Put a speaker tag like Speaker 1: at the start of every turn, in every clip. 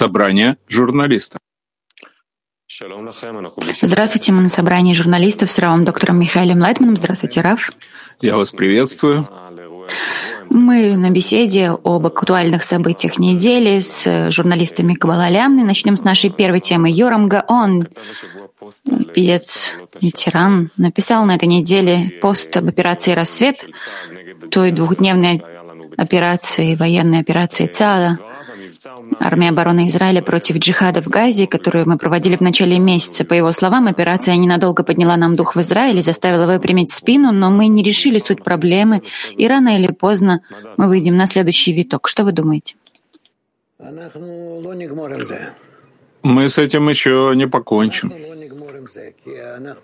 Speaker 1: собрание журналистов.
Speaker 2: Здравствуйте, мы на собрании журналистов с Равом доктором Михаилом Лайтманом. Здравствуйте, Рав.
Speaker 1: Я вас приветствую.
Speaker 2: Мы на беседе об актуальных событиях недели с журналистами Кабалалям. Начнем с нашей первой темы. Йорам Гаон, певец, ветеран, написал на этой неделе пост об операции «Рассвет», той двухдневной операции, военной операции ЦАДа, армия обороны Израиля против джихада в Газе, которую мы проводили в начале месяца. По его словам, операция ненадолго подняла нам дух в Израиле, заставила выпрямить спину, но мы не решили суть проблемы, и рано или поздно мы выйдем на следующий виток. Что вы думаете?
Speaker 1: Мы с этим еще не покончим.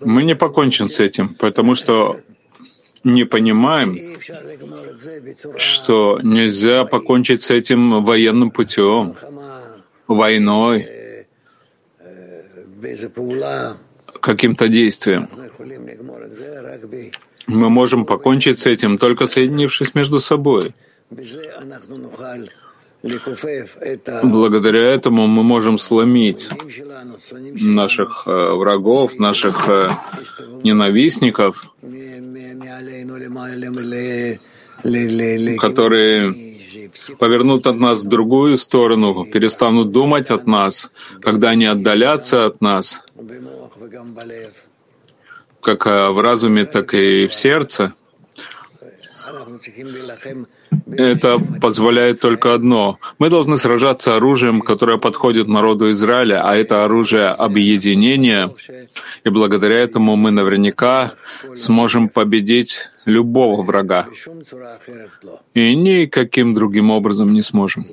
Speaker 1: Мы не покончим с этим, потому что не понимаем, что нельзя покончить с этим военным путем, войной, каким-то действием. Мы можем покончить с этим, только соединившись между собой. Благодаря этому мы можем сломить наших э, врагов, наших э, ненавистников, которые повернут от нас в другую сторону, перестанут думать от нас, когда они отдалятся от нас, как в разуме, так и в сердце. Это позволяет только одно. Мы должны сражаться оружием, которое подходит народу Израиля, а это оружие объединения. И благодаря этому мы наверняка сможем победить любого врага. И никаким другим образом не сможем.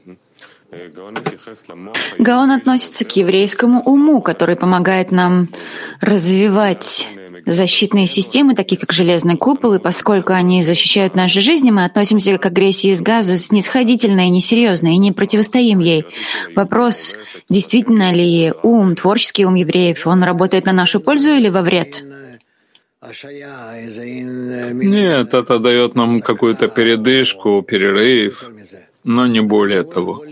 Speaker 2: Гаон относится к еврейскому уму, который помогает нам развивать защитные системы, такие как железный купол, и поскольку они защищают наши жизни, мы относимся к агрессии из газа снисходительно и несерьезно, и не противостоим ей. Вопрос, действительно ли ум, творческий ум евреев, он работает на нашу пользу или во вред?
Speaker 1: Нет, это дает нам какую-то передышку, перерыв, но не более того.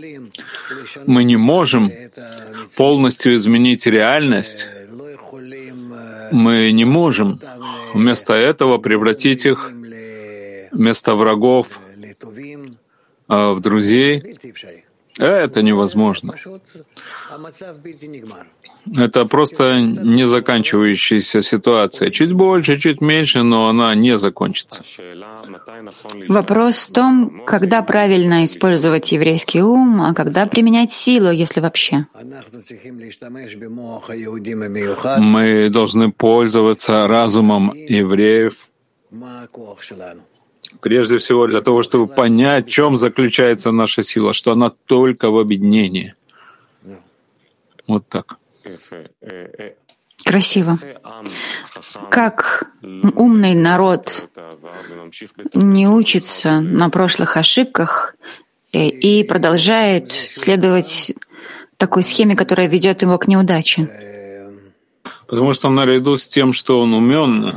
Speaker 1: Мы не можем полностью изменить реальность, мы не можем вместо этого превратить их вместо врагов а, в друзей. Это невозможно. Это просто не заканчивающаяся ситуация. Чуть больше, чуть меньше, но она не закончится.
Speaker 2: Вопрос в том, когда правильно использовать еврейский ум, а когда применять силу, если вообще.
Speaker 1: Мы должны пользоваться разумом евреев, прежде всего для того, чтобы понять, в чем заключается наша сила, что она только в объединении. Вот так.
Speaker 2: Красиво. Как умный народ не учится на прошлых ошибках и продолжает следовать такой схеме, которая ведет его к неудаче.
Speaker 1: Потому что наряду с тем, что он умен,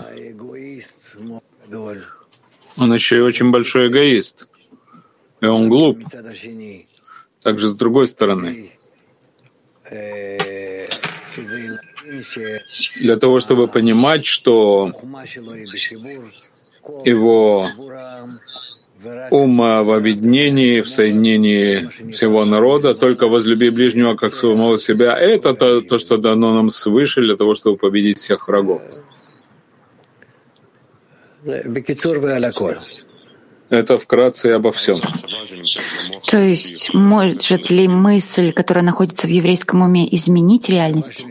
Speaker 1: он еще и очень большой эгоист. И он глуп. Также с другой стороны. Для того, чтобы понимать, что его ум в объединении, в соединении всего народа, только возлюби ближнего как самого себя. Это то, то, что дано нам свыше для того, чтобы победить всех врагов. Это вкратце обо всем.
Speaker 2: То есть может ли мысль, которая находится в еврейском уме, изменить реальность?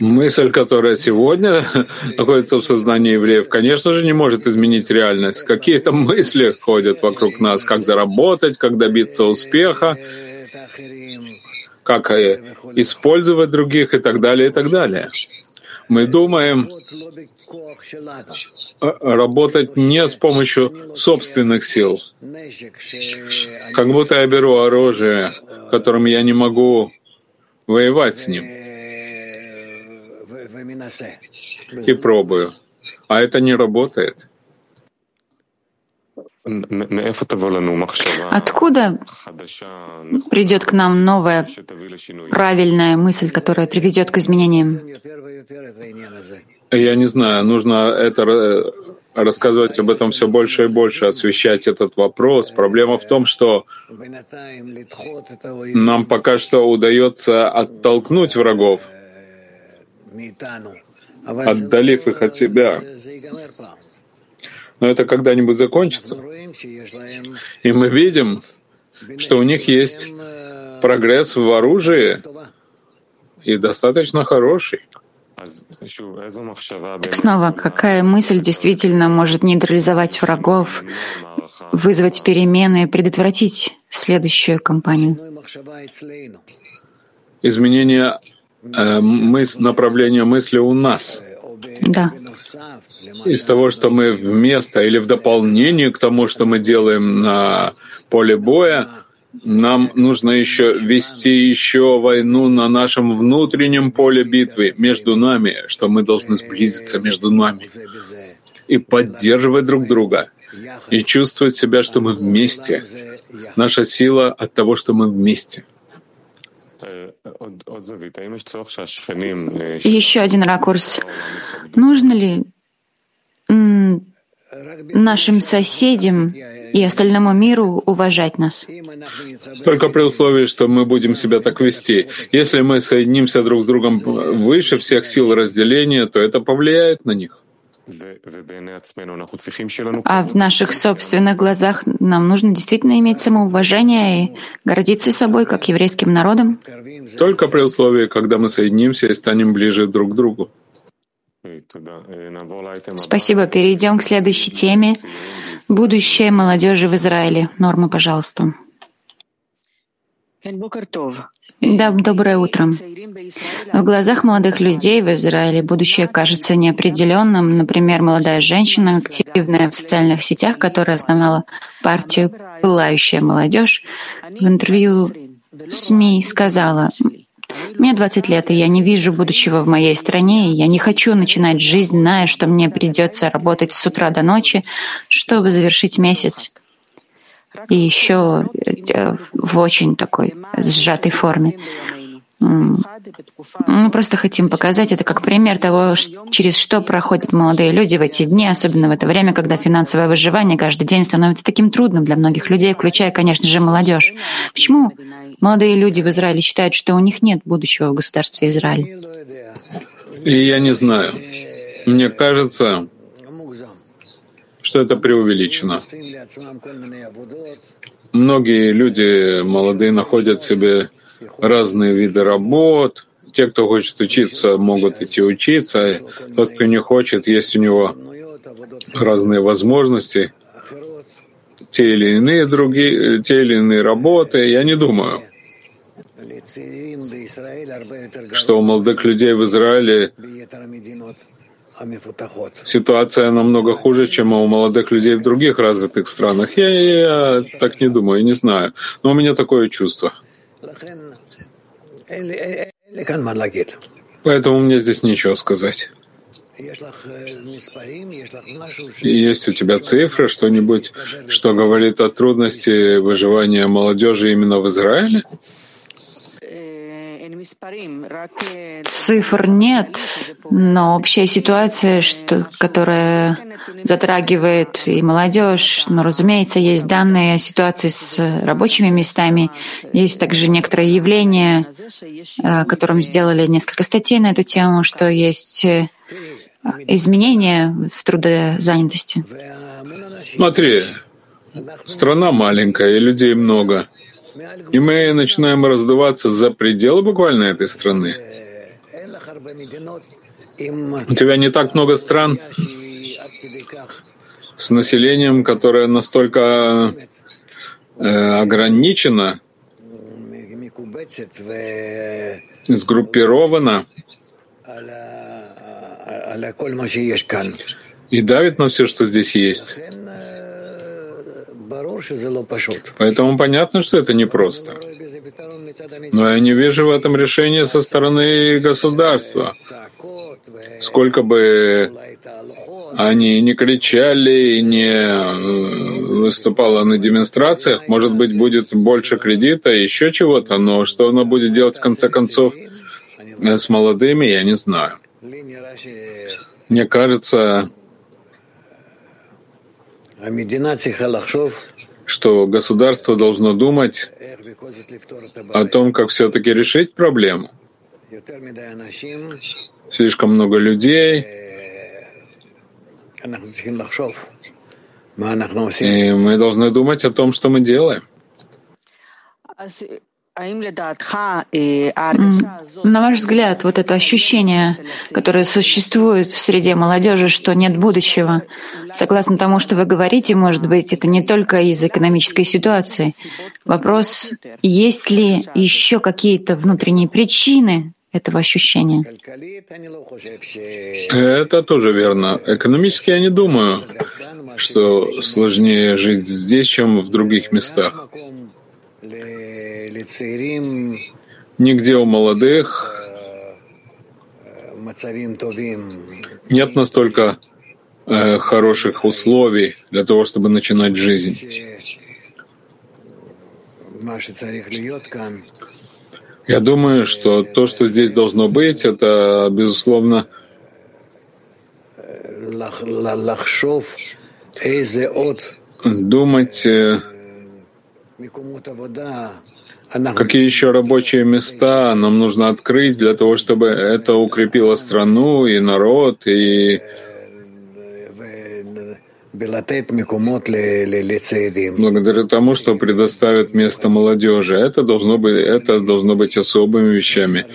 Speaker 1: Мысль, которая сегодня находится в сознании евреев, конечно же, не может изменить реальность. Какие-то мысли ходят вокруг нас, как заработать, как добиться успеха, как э, использовать других и так далее, и так далее. Мы думаем э, работать не с помощью собственных сил, как будто я беру оружие, которым я не могу воевать с ним, и пробую. А это не работает.
Speaker 2: Откуда придет к нам новая правильная мысль, которая приведет к изменениям?
Speaker 1: Я не знаю, нужно это рассказывать об этом все больше и больше, освещать этот вопрос. Проблема в том, что нам пока что удается оттолкнуть врагов, отдалив их от себя. Но это когда-нибудь закончится. И мы видим, что у них есть прогресс в оружии и достаточно хороший.
Speaker 2: Так снова, какая мысль действительно может нейтрализовать врагов, вызвать перемены и предотвратить следующую кампанию?
Speaker 1: Изменение э, мыс, направления мысли у нас.
Speaker 2: Да.
Speaker 1: Из того, что мы вместо или в дополнение к тому, что мы делаем на поле боя, нам нужно еще вести еще войну на нашем внутреннем поле битвы между нами, что мы должны сблизиться между нами и поддерживать друг друга, и чувствовать себя, что мы вместе. Наша сила от того, что мы вместе.
Speaker 2: Еще один ракурс. Нужно ли нашим соседям и остальному миру уважать нас.
Speaker 1: Только при условии, что мы будем себя так вести. Если мы соединимся друг с другом выше всех сил разделения, то это повлияет на них.
Speaker 2: А в наших собственных глазах нам нужно действительно иметь самоуважение и гордиться собой, как еврейским народом.
Speaker 1: Только при условии, когда мы соединимся и станем ближе друг к другу.
Speaker 2: Спасибо. Перейдем к следующей теме. Будущее молодежи в Израиле. Норма, пожалуйста. Да, доброе утро. В глазах молодых людей в Израиле будущее кажется неопределенным. Например, молодая женщина, активная в социальных сетях, которая основала партию «Пылающая молодежь», в интервью СМИ сказала, мне 20 лет, и я не вижу будущего в моей стране, и я не хочу начинать жизнь, зная, что мне придется работать с утра до ночи, чтобы завершить месяц. И еще э, в очень такой сжатой форме. Мы просто хотим показать это как пример того, через что проходят молодые люди в эти дни, особенно в это время, когда финансовое выживание каждый день становится таким трудным для многих людей, включая, конечно же, молодежь. Почему молодые люди в Израиле считают, что у них нет будущего в государстве Израиль?
Speaker 1: И я не знаю. Мне кажется, что это преувеличено. Многие люди молодые находят себе разные виды работ. Те, кто хочет учиться, могут идти учиться. Тот, кто не хочет, есть у него разные возможности, те или иные другие, те или иные работы. Я не думаю, что у молодых людей в Израиле ситуация намного хуже, чем у молодых людей в других развитых странах. Я, я так не думаю, не знаю. Но у меня такое чувство. Поэтому мне здесь нечего сказать. Есть у тебя цифры, что-нибудь, что говорит о трудности выживания молодежи именно в Израиле?
Speaker 2: Цифр нет, но общая ситуация, что, которая затрагивает и молодежь, но, разумеется, есть данные о ситуации с рабочими местами, есть также некоторые явления, о котором сделали несколько статей на эту тему, что есть э, изменения в трудозанятости.
Speaker 1: Смотри, страна маленькая, и людей много. И мы начинаем раздуваться за пределы буквально этой страны. У тебя не так много стран с населением, которое настолько э, ограничено, сгруппировано и давит на все, что здесь есть. Поэтому понятно, что это непросто. Но я не вижу в этом решения со стороны государства. Сколько бы они не кричали, не выступала на демонстрациях, может быть, будет больше кредита, еще чего-то, но что она будет делать в конце концов с молодыми, я не знаю. Мне кажется, что государство должно думать о том, как все-таки решить проблему. Слишком много людей, и мы должны думать о том, что мы делаем.
Speaker 2: На ваш взгляд, вот это ощущение, которое существует в среде молодежи, что нет будущего, согласно тому, что вы говорите, может быть, это не только из экономической ситуации. Вопрос, есть ли еще какие-то внутренние причины этого ощущения?
Speaker 1: Это тоже верно. Экономически я не думаю, что сложнее жить здесь, чем в других местах. Нигде у молодых. нет настолько э, хороших условий для того, чтобы начинать жизнь. Я думаю, что то, что здесь должно быть, это, безусловно, думать, э, какие еще рабочие места нам нужно открыть для того, чтобы это укрепило страну и народ, и благодаря тому, что предоставят место молодежи. Это должно быть, это должно быть особыми вещами.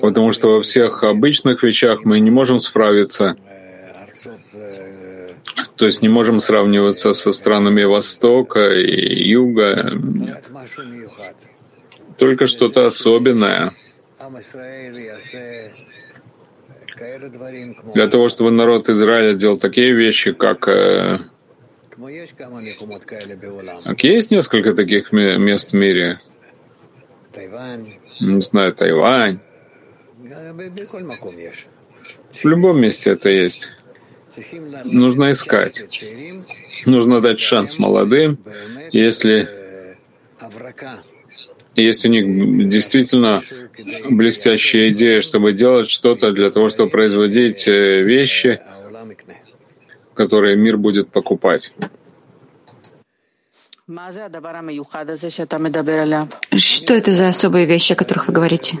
Speaker 1: Потому что во всех обычных вещах мы не можем справиться. То есть не можем сравниваться со странами Востока и Юга. Нет. Только что-то особенное. Для того, чтобы народ Израиля делал такие вещи, как... Э, как есть несколько таких мест в мире. Не знаю, Тайвань. В любом месте это есть. Нужно искать. Нужно дать шанс молодым, если есть у них действительно блестящая идея, чтобы делать что-то для того, чтобы производить э, вещи, которые мир будет покупать.
Speaker 2: Что это за особые вещи, о которых вы говорите?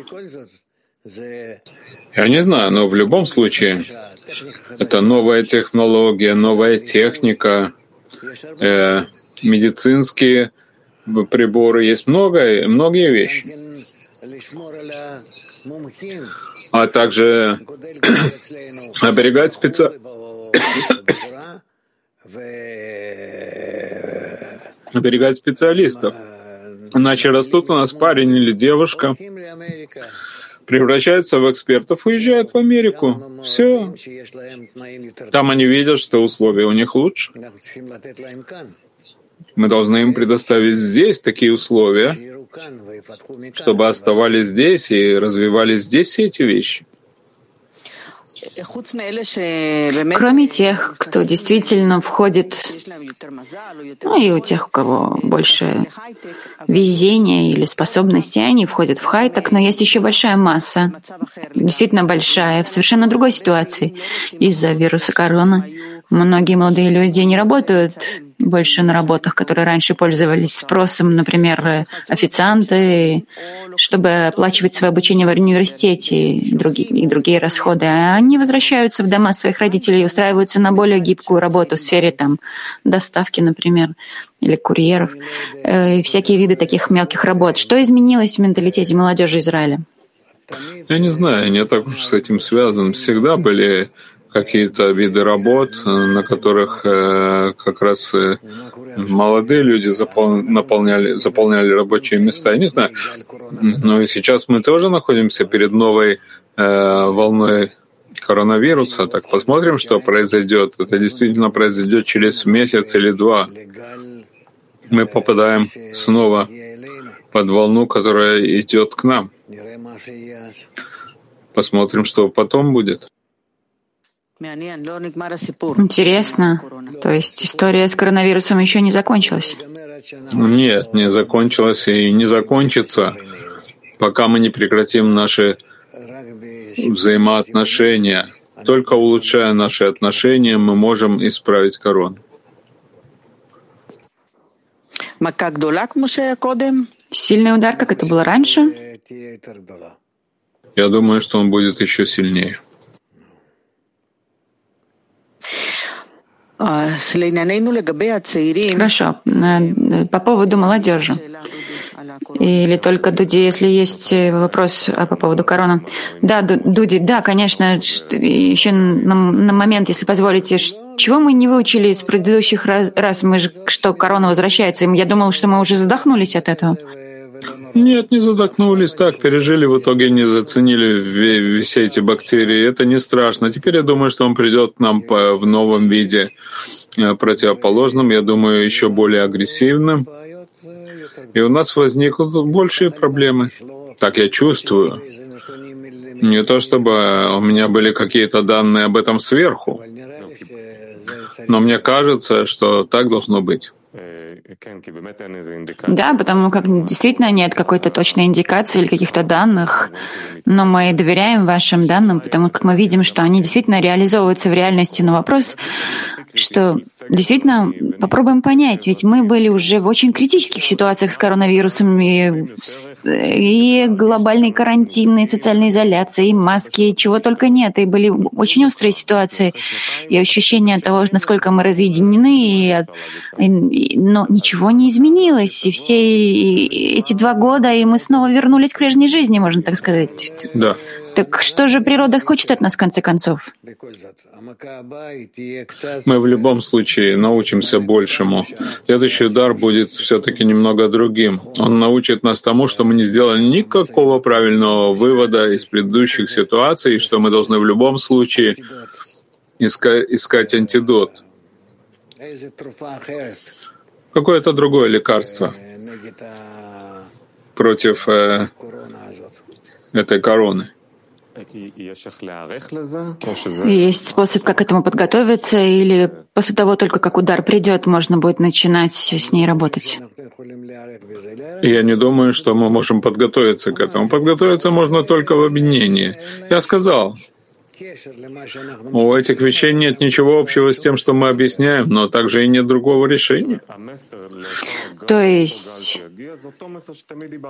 Speaker 1: Я не знаю, но в любом случае это новая технология, новая техника, э, медицинские приборы, есть много, многие вещи. А также оберегать специ... оберегать специалистов. Иначе растут у нас парень или девушка, превращаются в экспертов, уезжают в Америку. Все. Там они видят, что условия у них лучше. Мы должны им предоставить здесь такие условия, чтобы оставались здесь и развивались здесь все эти вещи.
Speaker 2: Кроме тех, кто действительно входит, ну и у тех, у кого больше везения или способностей, они входят в хайтек, но есть еще большая масса, действительно большая, в совершенно другой ситуации. Из-за вируса корона. Многие молодые люди не работают больше на работах, которые раньше пользовались спросом, например, официанты, чтобы оплачивать свое обучение в университете и другие, и другие расходы. А они возвращаются в дома своих родителей и устраиваются на более гибкую работу в сфере там, доставки, например, или курьеров, э, и всякие виды таких мелких работ. Что изменилось в менталитете молодежи Израиля?
Speaker 1: Я не знаю, я не так уж с этим связан. Всегда были какие-то виды работ, э, на которых э, как раз э, молодые люди наполняли, заполняли рабочие места. Я не знаю, но и сейчас мы тоже находимся перед новой волной коронавируса. Так посмотрим, что произойдет. Это действительно произойдет через месяц или два. Мы попадаем снова под волну, которая идет к нам. Посмотрим, что потом будет.
Speaker 2: Интересно. То есть история с коронавирусом еще не закончилась?
Speaker 1: Нет, не закончилась и не закончится, пока мы не прекратим наши взаимоотношения. Только улучшая наши отношения, мы можем исправить корону.
Speaker 2: Сильный удар, как это было раньше?
Speaker 1: Я думаю, что он будет еще сильнее.
Speaker 2: Хорошо. По поводу молодежи. Или только Дуди, если есть вопрос по поводу корона. Да, Дуди, да, конечно, еще на, момент, если позволите, чего мы не выучили из предыдущих раз, раз мы же, что корона возвращается, я думал, что мы уже задохнулись от этого.
Speaker 1: Нет, не задохнулись, так пережили, в итоге не заценили все эти бактерии. Это не страшно. Теперь я думаю, что он придет к нам в новом виде э, противоположном, я думаю, еще более агрессивным. И у нас возникнут большие проблемы. Так я чувствую. Не то чтобы у меня были какие-то данные об этом сверху, но мне кажется, что так должно быть.
Speaker 2: Да, потому как действительно нет какой-то точной индикации или каких-то данных, но мы доверяем вашим данным, потому как мы видим, что они действительно реализовываются в реальности. Но вопрос, что действительно попробуем понять, ведь мы были уже в очень критических ситуациях с коронавирусом, и, и глобальные карантины, и социальная и маски, и чего только нет, и были очень острые ситуации, и ощущение того, насколько мы разъединены, и, и, но ничего не изменилось, и все эти два года, и мы снова вернулись к прежней жизни, можно так сказать.
Speaker 1: Да.
Speaker 2: Так что же природа хочет от нас в конце концов?
Speaker 1: Мы в любом случае научимся большему. Следующий удар будет все-таки немного другим. Он научит нас тому, что мы не сделали никакого правильного вывода из предыдущих ситуаций, и что мы должны в любом случае искать, искать антидот. Какое-то другое лекарство против э, этой короны.
Speaker 2: Есть способ, как этому подготовиться, или после того, только как удар придет, можно будет начинать с ней работать?
Speaker 1: Я не думаю, что мы можем подготовиться к этому. Подготовиться можно только в объединении. Я сказал, у этих вещей нет ничего общего с тем, что мы объясняем, но также и нет другого решения.
Speaker 2: То есть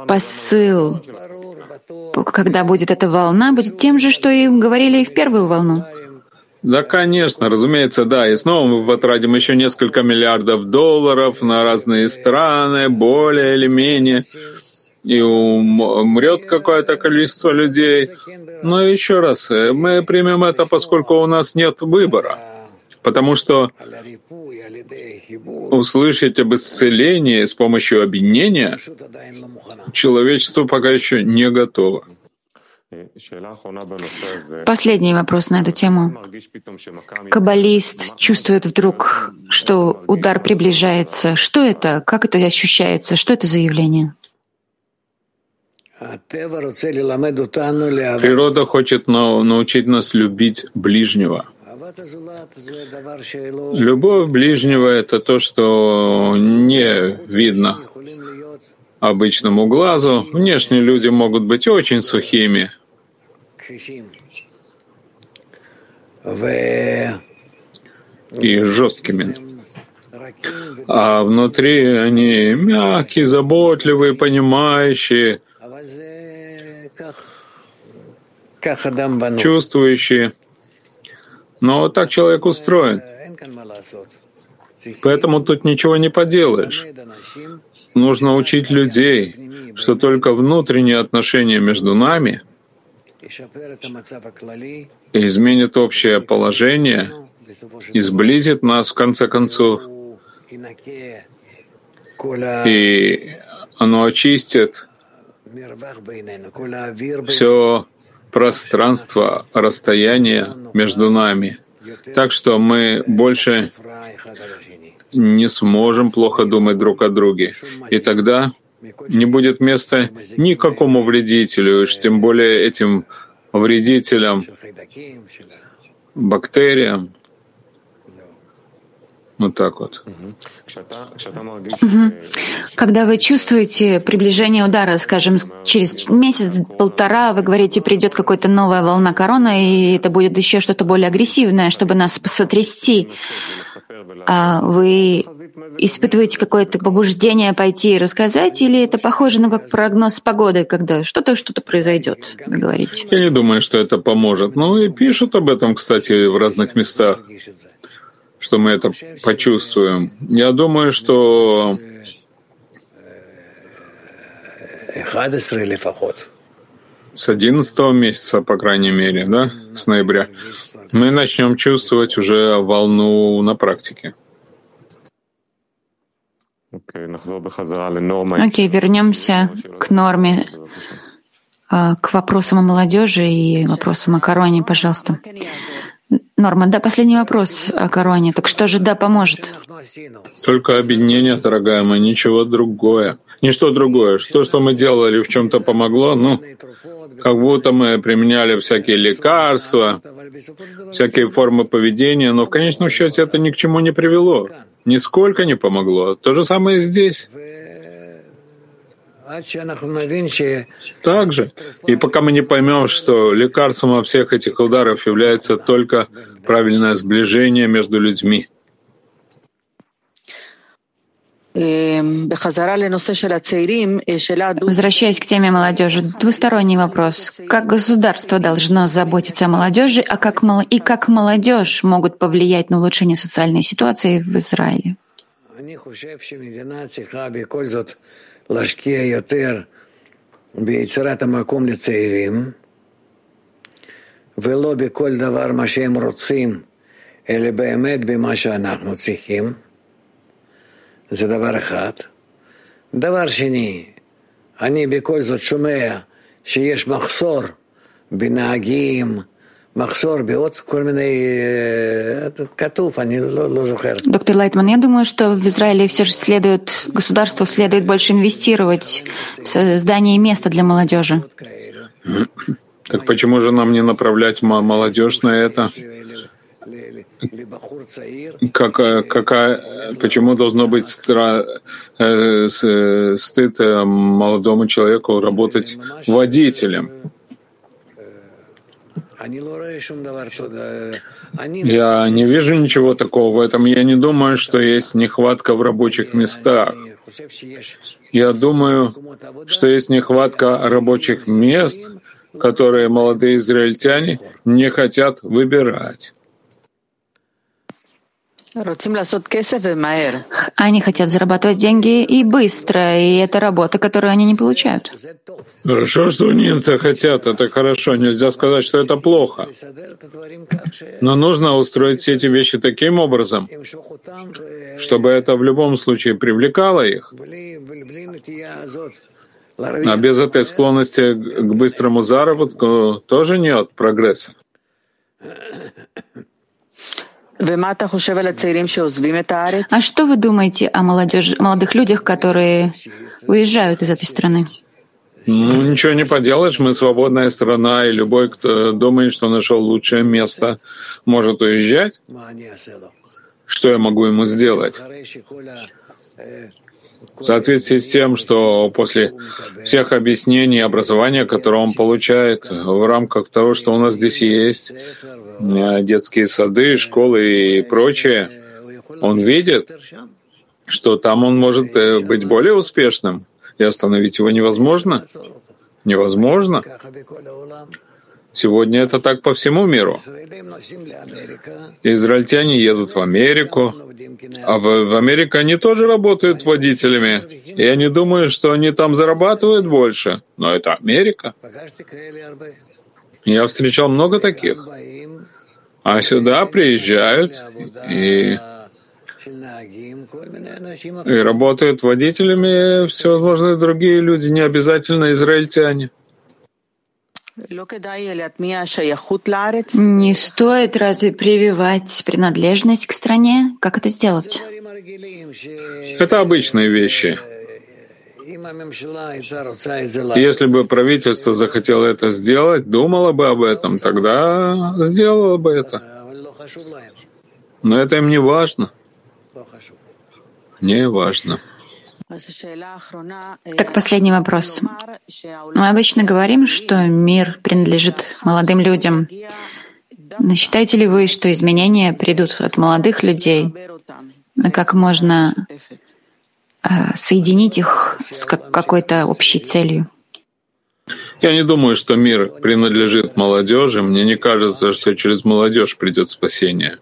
Speaker 2: посыл, когда будет эта волна, будет тем же, что и говорили и в первую волну.
Speaker 1: Да, конечно, разумеется, да. И снова мы потратим еще несколько миллиардов долларов на разные страны, более или менее и умрет какое-то количество людей. Но еще раз, э, мы примем это, поскольку у нас нет выбора. Потому что услышать об исцелении с помощью объединения человечество пока еще не готово.
Speaker 2: Последний вопрос на эту тему. Каббалист чувствует вдруг, что удар приближается. Что это? Как это ощущается? Что это за явление?
Speaker 1: Природа хочет научить нас любить ближнего. Любовь ближнего — это то, что не видно обычному глазу. Внешние люди могут быть очень сухими. И жесткими. А внутри они мягкие, заботливые, понимающие — чувствующие. Но так человек устроен. Поэтому тут ничего не поделаешь. Нужно учить людей, что только внутренние отношения между нами изменит общее положение и сблизит нас в конце концов. И оно очистит все пространство, расстояние между нами, так что мы больше не сможем плохо думать друг о друге. И тогда не будет места никакому вредителю, уж тем более этим вредителям бактериям. Вот так вот.
Speaker 2: Когда вы чувствуете приближение удара, скажем, через месяц-полтора, вы говорите, придет какая-то новая волна корона, и это будет еще что-то более агрессивное, чтобы нас сотрясти. А вы испытываете какое-то побуждение пойти и рассказать, или это похоже на как прогноз погоды, когда что-то что-то произойдет, вы говорите?
Speaker 1: Я не думаю, что это поможет. Ну и пишут об этом, кстати, в разных местах что мы это почувствуем. Я думаю, что с 11 месяца, по крайней мере, да, с ноября, мы начнем чувствовать уже волну на практике.
Speaker 2: Окей, okay, вернемся к норме, а, к вопросам о молодежи и вопросам о короне, пожалуйста. Норма, да, последний вопрос о короне. Так что же да поможет?
Speaker 1: Только объединение, дорогая моя, ничего другое. Ничто другое. Что, что мы делали, в чем-то помогло, ну, как будто мы применяли всякие лекарства, всякие формы поведения, но в конечном счете это ни к чему не привело. Нисколько не помогло. То же самое здесь. Также, и пока мы не поймем, что лекарством от всех этих ударов является только правильное сближение между людьми.
Speaker 2: Возвращаясь к теме молодежи, двусторонний вопрос. Как государство должно заботиться о молодежи, а как, и как молодежь могут повлиять на улучшение социальной ситуации в Израиле?
Speaker 3: להשקיע יותר ביצירת המקום לצעירים, ולא בכל דבר מה שהם רוצים, אלא באמת במה שאנחנו צריכים. זה דבר אחד. דבר שני, אני בכל זאת שומע שיש מחסור בנהגים,
Speaker 2: Доктор Лайтман, я думаю, что в Израиле все же следует, государству следует больше инвестировать в создание места для молодежи.
Speaker 1: Так почему же нам не направлять молодежь на это? Как, какая, почему должно быть стра, э, стыд э, молодому человеку работать водителем? Я не вижу ничего такого в этом. Я не думаю, что есть нехватка в рабочих местах. Я думаю, что есть нехватка рабочих мест, которые молодые израильтяне не хотят выбирать.
Speaker 2: Они хотят зарабатывать деньги и быстро, и это работа, которую они не получают.
Speaker 1: Хорошо, что они это хотят, это хорошо. Нельзя сказать, что это плохо. Но нужно устроить все эти вещи таким образом, чтобы это в любом случае привлекало их. А без этой склонности к быстрому заработку тоже нет прогресса.
Speaker 2: А что вы думаете о молодежи, молодых людях, которые уезжают из этой страны?
Speaker 1: Ну, ничего не поделаешь, мы свободная страна, и любой, кто думает, что нашел лучшее место, может уезжать. Что я могу ему сделать? в соответствии с тем, что после всех объяснений и образования, которое он получает в рамках того, что у нас здесь есть, детские сады, школы и прочее, он видит, что там он может э, быть более успешным, и остановить его невозможно. Невозможно. Сегодня это так по всему миру. Израильтяне едут в Америку, а в, в Америке они тоже работают водителями. Я не думаю, что они там зарабатывают больше, но это Америка. Я встречал много таких. А сюда приезжают и, и работают водителями всевозможные другие люди, не обязательно израильтяне.
Speaker 2: Не стоит разве прививать принадлежность к стране? Как это сделать?
Speaker 1: Это обычные вещи. Если бы правительство захотело это сделать, думало бы об этом, тогда сделало бы это. Но это им не важно. Не важно.
Speaker 2: Так, последний вопрос. Мы обычно говорим, что мир принадлежит молодым людям. Но считаете ли вы, что изменения придут от молодых людей? Как можно соединить их с какой-то общей целью?
Speaker 1: Я не думаю, что мир принадлежит молодежи. Мне не кажется, что через молодежь придет спасение.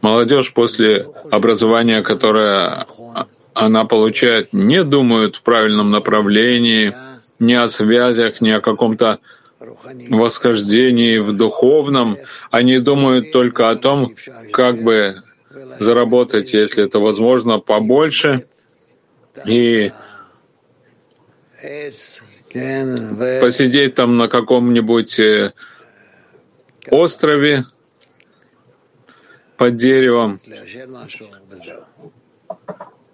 Speaker 1: Молодежь после образования, которое она получает, не думают в правильном направлении, ни о связях, ни о каком-то восхождении в духовном. Они думают только о том, как бы заработать, если это возможно, побольше и посидеть там на каком-нибудь э, острове под деревом,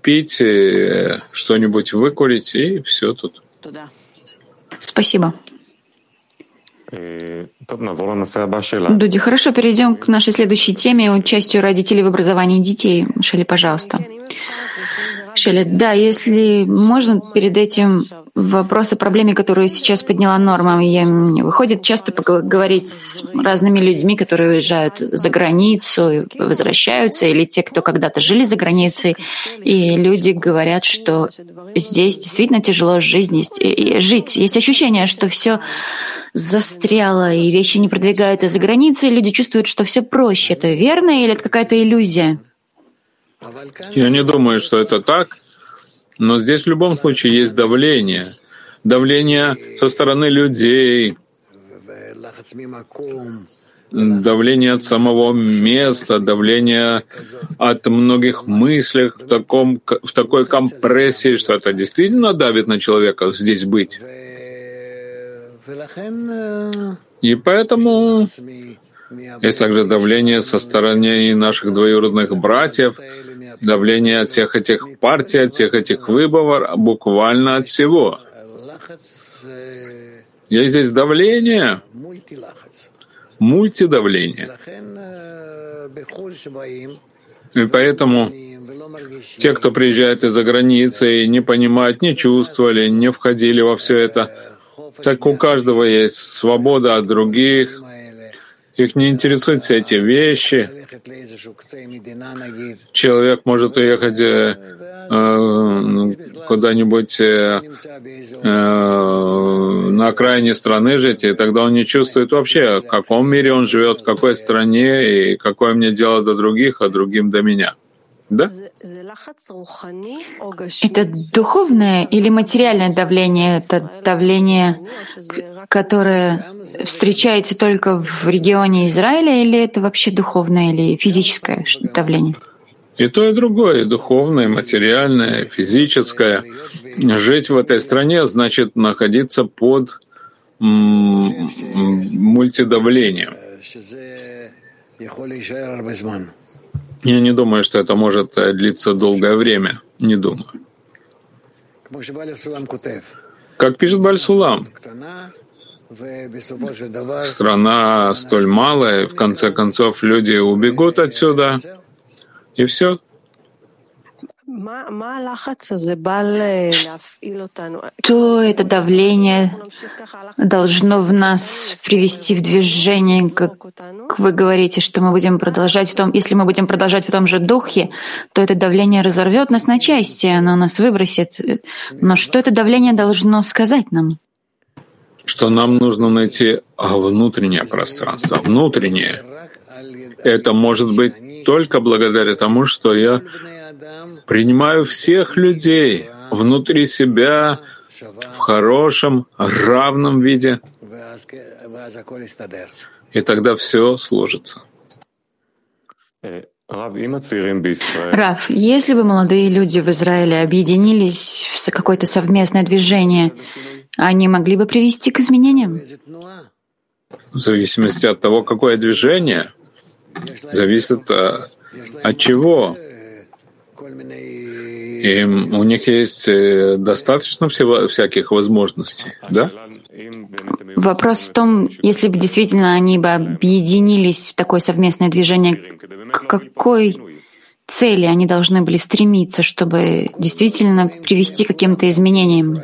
Speaker 1: пить, э, что-нибудь выкурить, и все тут.
Speaker 2: Спасибо. Дуди, хорошо, перейдем к нашей следующей теме, участию родителей в образовании детей. Шели, пожалуйста. Шели, да, если можно перед этим вопрос о проблеме, которую сейчас подняла Норма. Я, выходит часто поговорить с разными людьми, которые уезжают за границу, возвращаются, или те, кто когда-то жили за границей, и люди говорят, что здесь действительно тяжело жить. жить. Есть ощущение, что все застряло, и вещи не продвигаются за границей, люди чувствуют, что все проще. Это верно или это какая-то иллюзия?
Speaker 1: Я не думаю, что это так. Но здесь в любом случае есть давление. Давление со стороны людей, давление от самого места, давление от многих мыслей в, таком, в такой компрессии, что это действительно давит на человека здесь быть. И поэтому есть также давление со стороны наших двоюродных братьев, давление от всех этих партий, от всех этих выборов, буквально от всего. Есть здесь давление, мультидавление. И поэтому те, кто приезжает из-за границы и не понимают, не чувствовали, не входили во все это, так у каждого есть свобода от других, их не интересуют все эти вещи. Человек может уехать э, э куда-нибудь э, э, на окраине страны жить, и тогда он не чувствует вообще, в каком мире он живет, в какой стране, и какое мне дело до других, а другим до меня. Да?
Speaker 2: Это духовное или материальное давление? Это давление, которое встречается только в регионе Израиля, или это вообще духовное или физическое давление?
Speaker 1: И то, и другое, и духовное, и материальное, и физическое. Жить в этой стране значит находиться под мультидавлением. Я не думаю, что это может э, длиться долгое время. Не думаю. Как пишет Бальсулам, страна столь малая, в конце концов люди убегут отсюда, и все.
Speaker 2: Что это давление должно в нас привести в движение, как вы говорите, что мы будем продолжать в том, если мы будем продолжать в том же духе, то это давление разорвет нас на части, оно нас выбросит. Но что это давление должно сказать нам?
Speaker 1: Что нам нужно найти внутреннее пространство, внутреннее. Это может быть только благодаря тому, что я принимаю всех людей внутри себя в хорошем, равном виде, и тогда все сложится.
Speaker 2: Раф, если бы молодые люди в Израиле объединились в какое-то совместное движение, они могли бы привести к изменениям?
Speaker 1: В зависимости от того, какое движение, зависит э, от чего. И у них есть э, достаточно всего, всяких возможностей, да?
Speaker 2: Вопрос в том, если бы действительно они бы объединились в такое совместное движение, к какой цели они должны были стремиться, чтобы действительно привести к каким-то изменениям?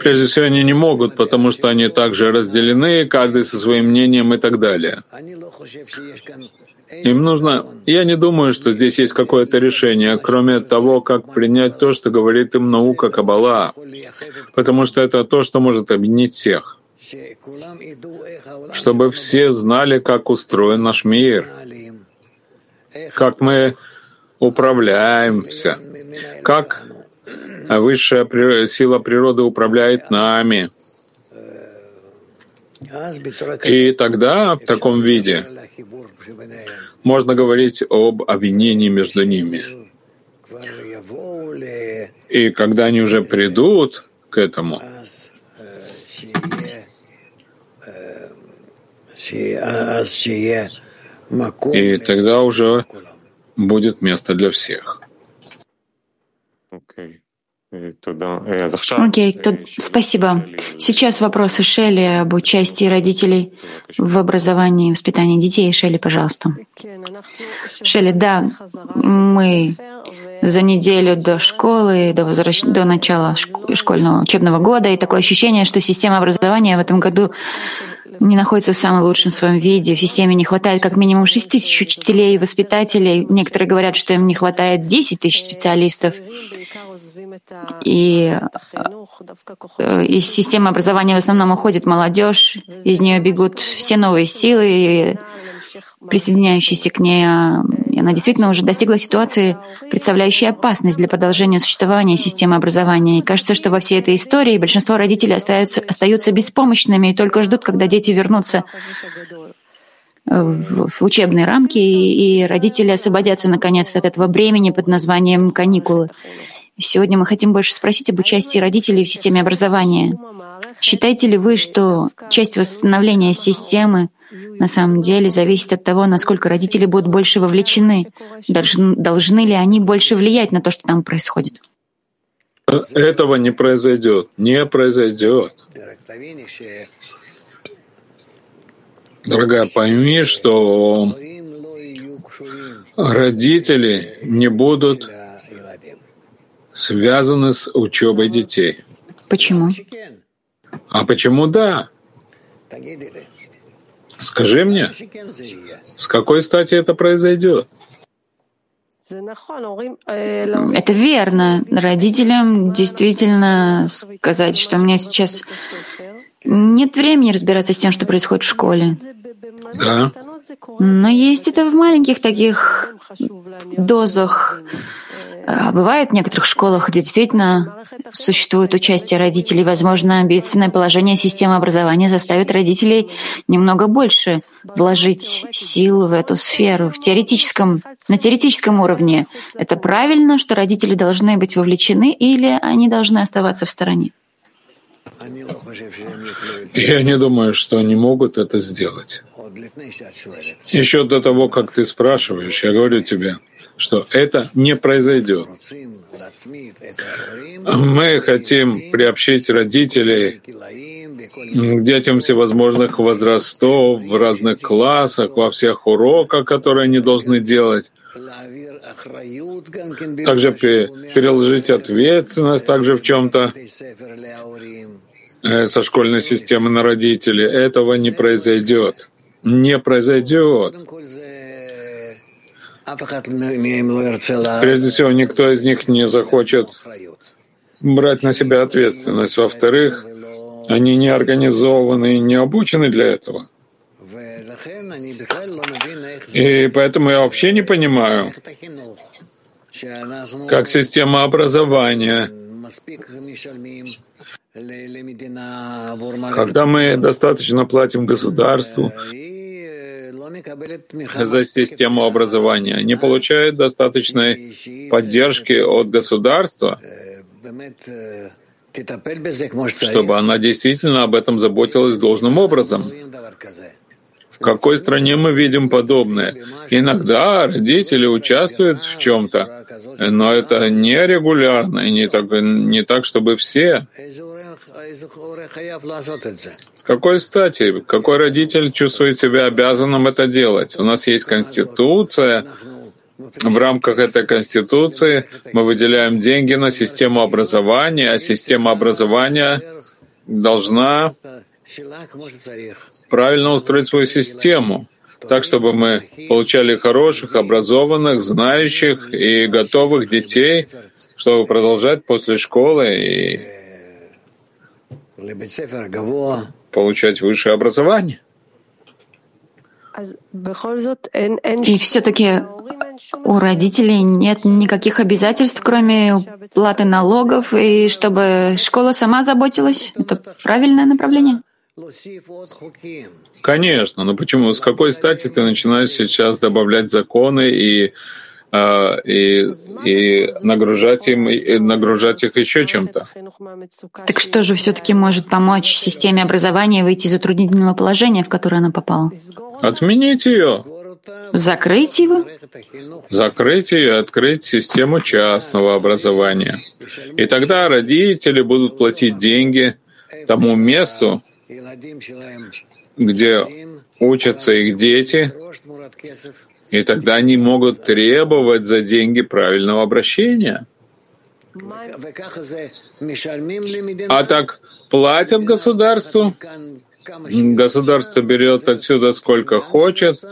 Speaker 1: Прежде всего, они не могут, потому что они также разделены, каждый со своим мнением и так далее. Им нужно... Я не думаю, что здесь есть какое-то решение, кроме того, как принять то, что говорит им наука Каббала, потому что это то, что может объединить всех. Чтобы все знали, как устроен наш мир, как мы управляемся, как высшая сила природы управляет нами. И тогда в таком виде можно говорить об обвинении между ними. И когда они уже придут к этому, и тогда уже будет место для всех.
Speaker 2: Okay. Окей, okay, спасибо. Сейчас вопросы Шелли об участии родителей в образовании и воспитании детей. Шелли, пожалуйста. Шелли, да, мы за неделю до школы, до, возвращ... до начала школьного учебного года, и такое ощущение, что система образования в этом году не находится в самом лучшем своем виде. В системе не хватает как минимум 6 тысяч учителей и воспитателей. Некоторые говорят, что им не хватает 10 тысяч специалистов. И э, из системы образования в основном уходит молодежь, из нее бегут все новые силы, присоединяющиеся к ней. А, она действительно уже достигла ситуации, представляющей опасность для продолжения существования системы образования. И кажется, что во всей этой истории большинство родителей остаются, остаются беспомощными и только ждут, когда дети вернутся в учебные рамки, и родители освободятся наконец-то от этого бремени под названием каникулы. Сегодня мы хотим больше спросить об участии родителей в системе образования. Считаете ли вы, что часть восстановления системы на самом деле зависит от того, насколько родители будут больше вовлечены? Должны, должны ли они больше влиять на то, что там происходит?
Speaker 1: Этого не произойдет. Не произойдет. Дорогая, пойми, что родители не будут связаны с учебой детей.
Speaker 2: Почему?
Speaker 1: А почему да? Скажи мне, с какой стати это произойдет?
Speaker 2: Это верно. Родителям действительно сказать, что у меня сейчас нет времени разбираться с тем, что происходит в школе.
Speaker 1: Да.
Speaker 2: Но есть это в маленьких таких дозах. А бывает в некоторых школах, где действительно существует участие родителей. Возможно, бедственное положение системы образования заставит родителей немного больше вложить сил в эту сферу. В теоретическом, на теоретическом уровне это правильно, что родители должны быть вовлечены или они должны оставаться в стороне?
Speaker 1: Я не думаю, что они могут это сделать. Еще до того, как ты спрашиваешь, я говорю тебе, что это не произойдет. Мы хотим приобщить родителей к детям всевозможных возрастов, в разных классах, во всех уроках, которые они должны делать. Также переложить ответственность также в чем-то э, со школьной системы на родителей. Этого не произойдет. Не произойдет. Прежде всего, никто из них не захочет брать на себя ответственность. Во-вторых, они не организованы и не обучены для этого. И поэтому я вообще не понимаю, как система образования, когда мы достаточно платим государству за систему образования, не получают достаточной поддержки от государства, чтобы она действительно об этом заботилась должным образом. какой стране мы видим подобное? Иногда родители участвуют в чем-то, но это не регулярно и не так, не так, чтобы все. С какой стати? Какой родитель чувствует себя обязанным это делать? У нас есть Конституция. В рамках этой Конституции мы выделяем деньги на систему образования, а система образования должна правильно устроить свою систему, так, чтобы мы получали хороших, образованных, знающих и готовых детей, чтобы продолжать после школы и получать высшее образование.
Speaker 2: И все-таки у родителей нет никаких обязательств, кроме платы налогов, и чтобы школа сама заботилась. Это правильное направление?
Speaker 1: Конечно, но почему? С какой стати ты начинаешь сейчас добавлять законы и а, и, и нагружать им и нагружать их еще чем-то.
Speaker 2: Так что же все-таки может помочь системе образования выйти из затруднительного положения, в которое она попала?
Speaker 1: Отменить ее.
Speaker 2: Закрыть его?
Speaker 1: Закрыть ее, открыть систему частного образования. И тогда родители будут платить деньги тому месту, где учатся их дети, и тогда они могут требовать за деньги правильного обращения. А так платят государству, государство берет отсюда сколько хочет,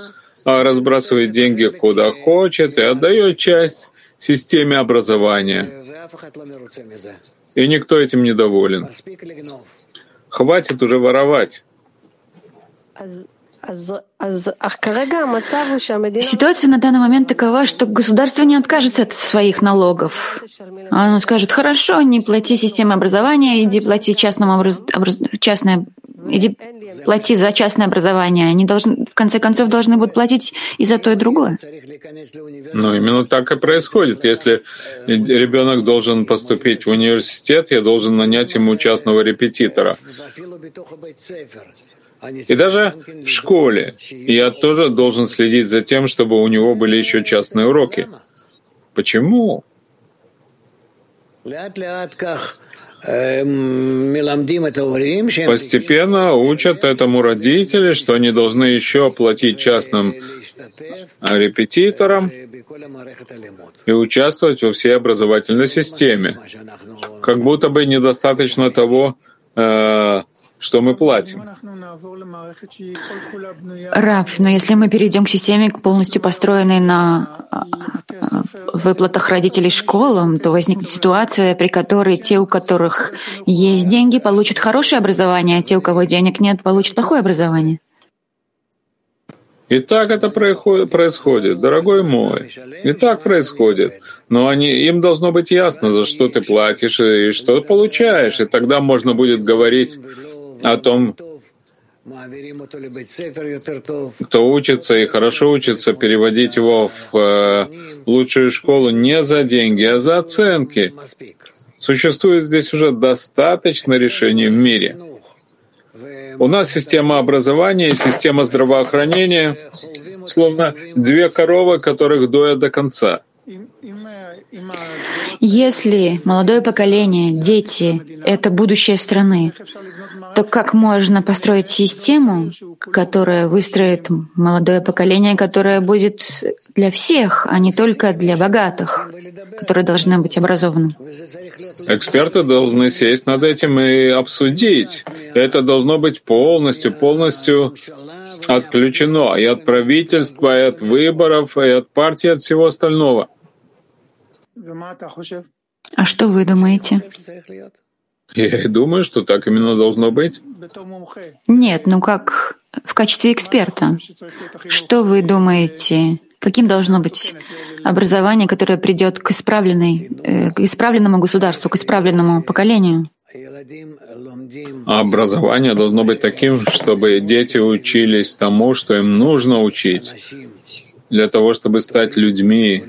Speaker 1: а разбрасывает деньги куда хочет и отдает часть системе образования. И никто этим не доволен. Хватит уже воровать.
Speaker 2: Ситуация на данный момент такова, что государство не откажется от своих налогов. Оно скажет, хорошо, не плати системе образования, иди плати частному образ... Образ... частное иди плати за частное образование. Они должны, в конце концов должны будут платить и за то, и другое.
Speaker 1: Ну, именно так и происходит. Если ребенок должен поступить в университет, я должен нанять ему частного репетитора. И даже в школе я тоже должен следить за тем, чтобы у него были еще частные уроки. Почему? Постепенно учат этому родители, что они должны еще платить частным репетиторам и участвовать во всей образовательной системе. Как будто бы недостаточно того, э, что мы платим.
Speaker 2: Раб, но если мы перейдем к системе, полностью построенной на а, выплатах родителей школам, то возникнет ситуация, при которой те, у которых есть деньги, получат хорошее образование, а те, у кого денег нет, получат плохое образование.
Speaker 1: И так это происходит, дорогой мой. И так происходит. Но они, им должно быть ясно, за что ты платишь и что получаешь. И тогда можно будет говорить о том, кто учится и хорошо учится, переводить его в э, лучшую школу не за деньги, а за оценки. Существует здесь уже достаточно решений в мире. У нас система образования и система здравоохранения словно две коровы, которых доят до конца.
Speaker 2: Если молодое поколение, дети — это будущее страны, то как можно построить систему, которая выстроит молодое поколение, которое будет для всех, а не только для богатых, которые должны быть образованы?
Speaker 1: Эксперты должны сесть над этим и обсудить. Это должно быть полностью, полностью отключено и от правительства, и от выборов, и от партии, и от всего остального.
Speaker 2: А что вы думаете?
Speaker 1: Я и думаю, что так именно должно быть.
Speaker 2: Нет, ну как в качестве эксперта. Что вы думаете, каким должно быть образование, которое придет к, исправленной, э, к исправленному государству, к исправленному поколению?
Speaker 1: Образование должно быть таким, чтобы дети учились тому, что им нужно учить, для того, чтобы стать людьми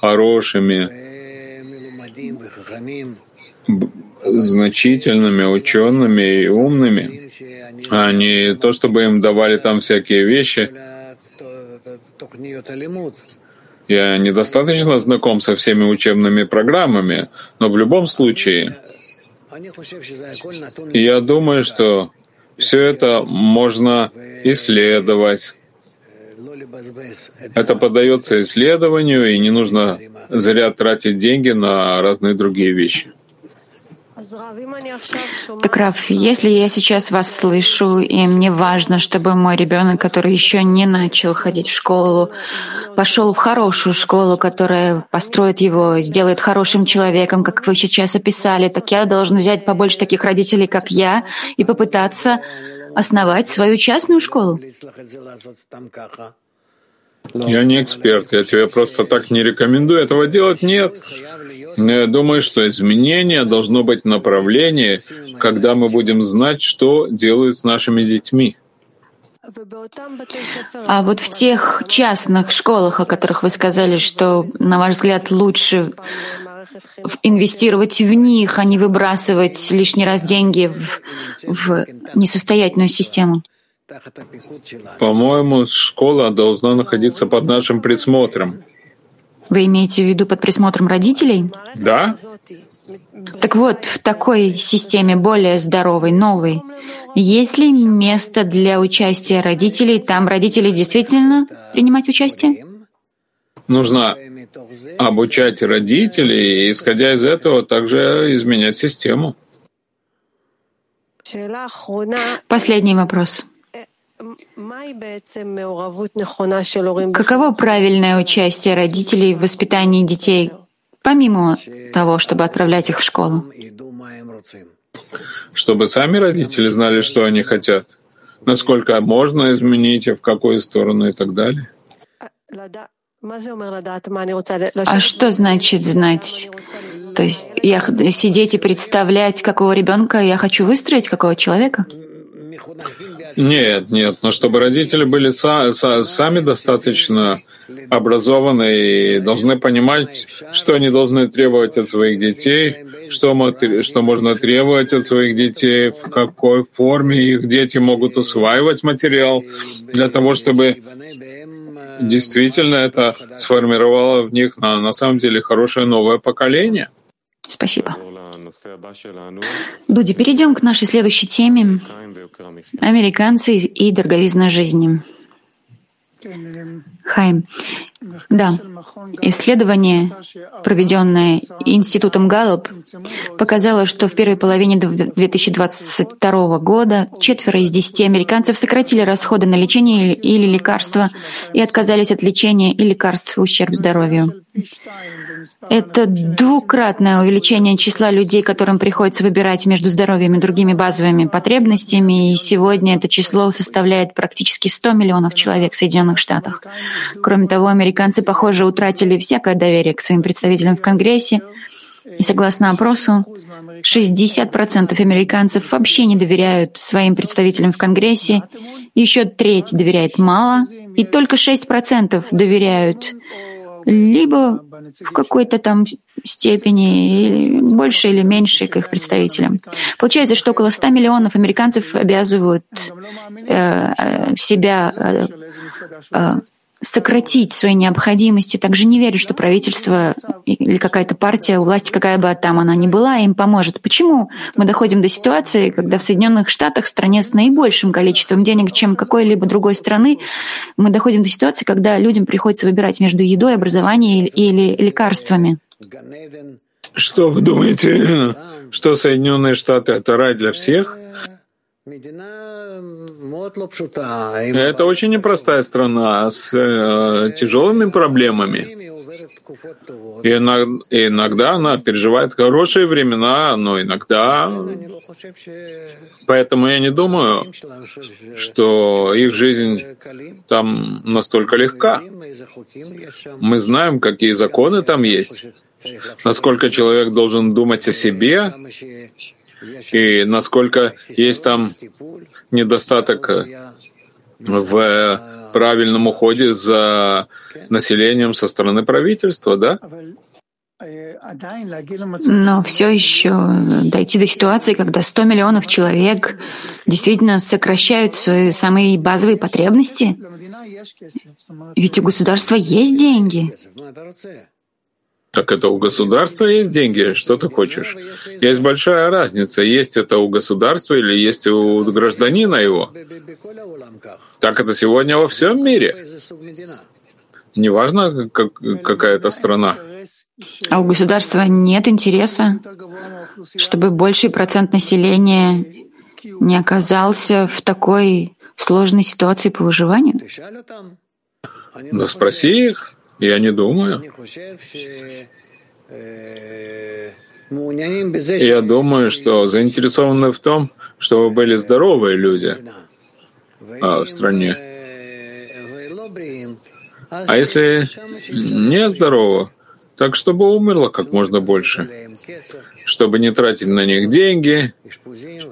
Speaker 1: хорошими, значительными учеными и умными, а не то, чтобы им давали там всякие вещи. Я недостаточно знаком со всеми учебными программами, но в любом случае, я думаю, что все это можно исследовать. Это поддается исследованию, и не нужно зря тратить деньги на разные другие вещи.
Speaker 2: Так, Раф, если я сейчас вас слышу, и мне важно, чтобы мой ребенок, который еще не начал ходить в школу, пошел в хорошую школу, которая построит его, сделает хорошим человеком, как вы сейчас описали, так я должен взять побольше таких родителей, как я, и попытаться основать свою частную школу.
Speaker 1: Я не эксперт, я тебе просто так не рекомендую этого делать. Нет. Но я думаю, что изменение должно быть направление, когда мы будем знать, что делают с нашими детьми.
Speaker 2: А вот в тех частных школах, о которых вы сказали, что, на ваш взгляд, лучше инвестировать в них, а не выбрасывать лишний раз деньги в, в несостоятельную систему?
Speaker 1: По-моему, школа должна находиться под нашим присмотром.
Speaker 2: Вы имеете в виду под присмотром родителей?
Speaker 1: Да.
Speaker 2: Так вот, в такой системе более здоровой, новой, есть ли место для участия родителей? Там родители действительно принимать участие?
Speaker 1: Нужно обучать родителей и, исходя из этого, также изменять систему.
Speaker 2: Последний вопрос. Каково правильное участие родителей в воспитании детей, помимо того, чтобы отправлять их в школу?
Speaker 1: Чтобы сами родители знали, что они хотят, насколько можно изменить, в какую сторону и так далее.
Speaker 2: А что значит знать? То есть я сидеть и представлять, какого ребенка я хочу выстроить, какого человека?
Speaker 1: Нет, нет, но чтобы родители были са, са, сами достаточно образованы и должны понимать, что они должны требовать от своих детей, что, что можно требовать от своих детей, в какой форме их дети могут усваивать материал, для того, чтобы действительно это сформировало в них на, на самом деле хорошее новое поколение.
Speaker 2: Спасибо. Дуди, перейдем к нашей следующей теме. Американцы и дороговизна жизни. Хайм. Да, исследование, проведенное Институтом Галлуп, показало, что в первой половине 2022 года четверо из десяти американцев сократили расходы на лечение или лекарства и отказались от лечения и лекарств в ущерб здоровью. Это двукратное увеличение числа людей, которым приходится выбирать между здоровьем и другими базовыми потребностями, и сегодня это число составляет практически 100 миллионов человек в Соединенных Штатах. Кроме того, американцы, похоже, утратили всякое доверие к своим представителям в Конгрессе, и согласно опросу, 60% американцев вообще не доверяют своим представителям в Конгрессе, еще треть доверяет мало, и только 6% доверяют либо в какой-то там степени, больше или меньше к их представителям. Получается, что около 100 миллионов американцев обязывают э, э себя э, э, сократить свои необходимости. Также не верю, что правительство или какая-то партия у власти, какая бы там она ни была, им поможет. Почему мы доходим до ситуации, когда в Соединенных Штатах, стране с наибольшим количеством денег, чем какой-либо другой страны, мы доходим до ситуации, когда людям приходится выбирать между едой, образованием или лекарствами?
Speaker 1: Что вы думаете, что Соединенные Штаты — это рай для всех? Это очень непростая страна с э, тяжелыми проблемами. И иногда, иногда она переживает хорошие времена, но иногда... Поэтому я не думаю, что их жизнь там настолько легка. Мы знаем, какие законы там есть, насколько человек должен думать о себе, и насколько есть там недостаток в правильном уходе за населением со стороны правительства, да?
Speaker 2: Но все еще дойти до ситуации, когда 100 миллионов человек действительно сокращают свои самые базовые потребности, ведь у государства есть деньги.
Speaker 1: Так это у государства есть деньги? Что ты хочешь? Есть большая разница, есть это у государства или есть у гражданина его. Так это сегодня во всем мире. Неважно, как, какая это страна.
Speaker 2: А у государства нет интереса, чтобы больший процент населения не оказался в такой сложной ситуации по выживанию?
Speaker 1: Да спроси их, я не думаю. Я думаю, что заинтересованы в том, чтобы были здоровые люди а, в стране. А если не здорово, так чтобы умерло как можно больше, чтобы не тратить на них деньги,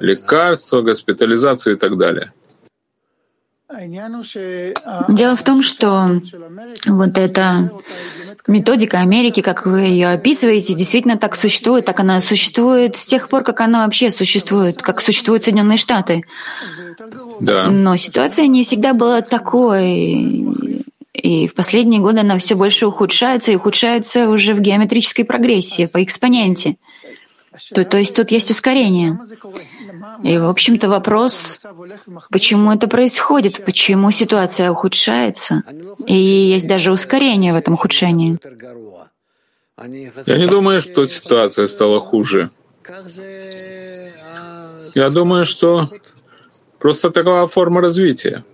Speaker 1: лекарства, госпитализацию и так далее.
Speaker 2: Дело в том, что вот эта методика Америки, как вы ее описываете, действительно так существует, так она существует с тех пор, как она вообще существует, как существуют Соединенные Штаты.
Speaker 1: Да.
Speaker 2: Но ситуация не всегда была такой. И в последние годы она все больше ухудшается и ухудшается уже в геометрической прогрессии, по экспоненте. То, то есть тут есть ускорение. И, в общем-то, вопрос, почему это происходит, почему ситуация ухудшается, и есть даже ускорение в этом ухудшении.
Speaker 1: Я не думаю, что ситуация стала хуже. Я думаю, что просто такова форма развития.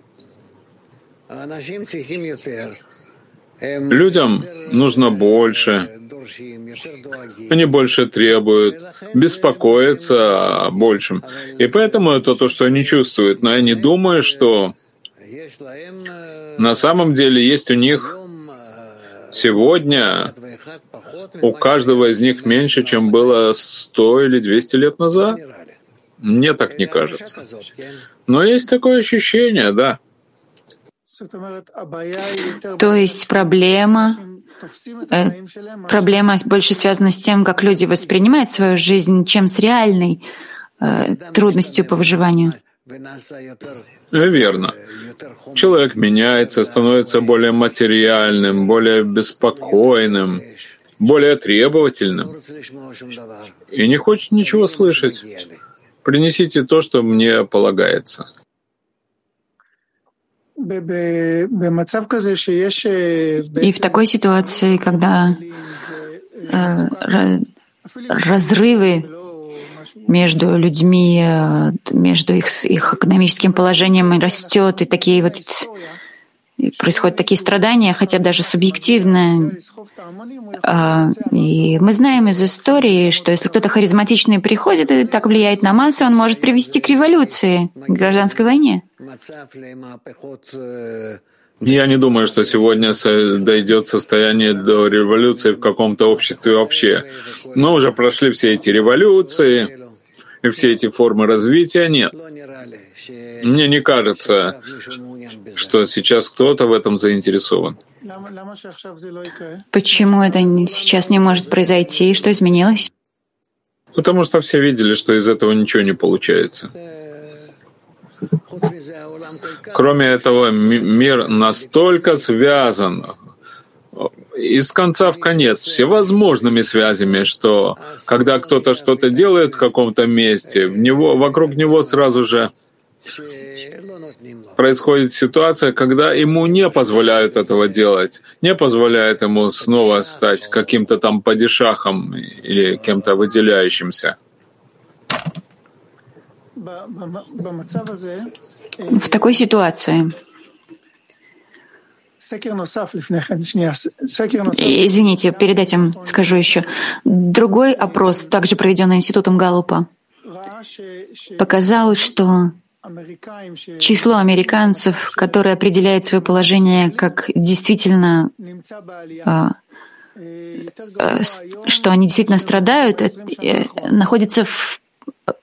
Speaker 1: Людям нужно больше. Они больше требуют, беспокоятся о большем. И поэтому это то, что они чувствуют. Но я не думаю, что на самом деле есть у них сегодня у каждого из них меньше, чем было 100 или 200 лет назад. Мне так не кажется. Но есть такое ощущение, да.
Speaker 2: То есть проблема, проблема больше связана с тем, как люди воспринимают свою жизнь, чем с реальной э, трудностью по выживанию.
Speaker 1: Верно. Человек меняется, становится более материальным, более беспокойным, более требовательным и не хочет ничего слышать. Принесите то, что мне полагается.
Speaker 2: И в такой ситуации, когда э, разрывы между людьми, э, между их, их экономическим положением растет, и такие вот происходят такие страдания, хотя даже субъективно. А, и мы знаем из истории, что если кто-то харизматичный приходит и так влияет на массы, он может привести к революции, к гражданской войне.
Speaker 1: Я не думаю, что сегодня дойдет состояние до революции в каком-то обществе вообще. Мы уже прошли все эти революции, и все эти формы развития нет. Мне не кажется, что сейчас кто-то в этом заинтересован.
Speaker 2: Почему это сейчас не может произойти? Что изменилось?
Speaker 1: Потому что все видели, что из этого ничего не получается. Кроме этого, мир настолько связан из конца в конец всевозможными связями, что когда кто-то что-то делает в каком-то месте, в него, вокруг него сразу же происходит ситуация, когда ему не позволяют этого делать, не позволяют ему снова стать каким-то там падишахом или кем-то выделяющимся.
Speaker 2: В такой ситуации Извините, перед этим скажу еще. Другой опрос, также проведенный Институтом Галлупа, показал, что число американцев, которые определяют свое положение как действительно а, а, что они действительно страдают, э, находится в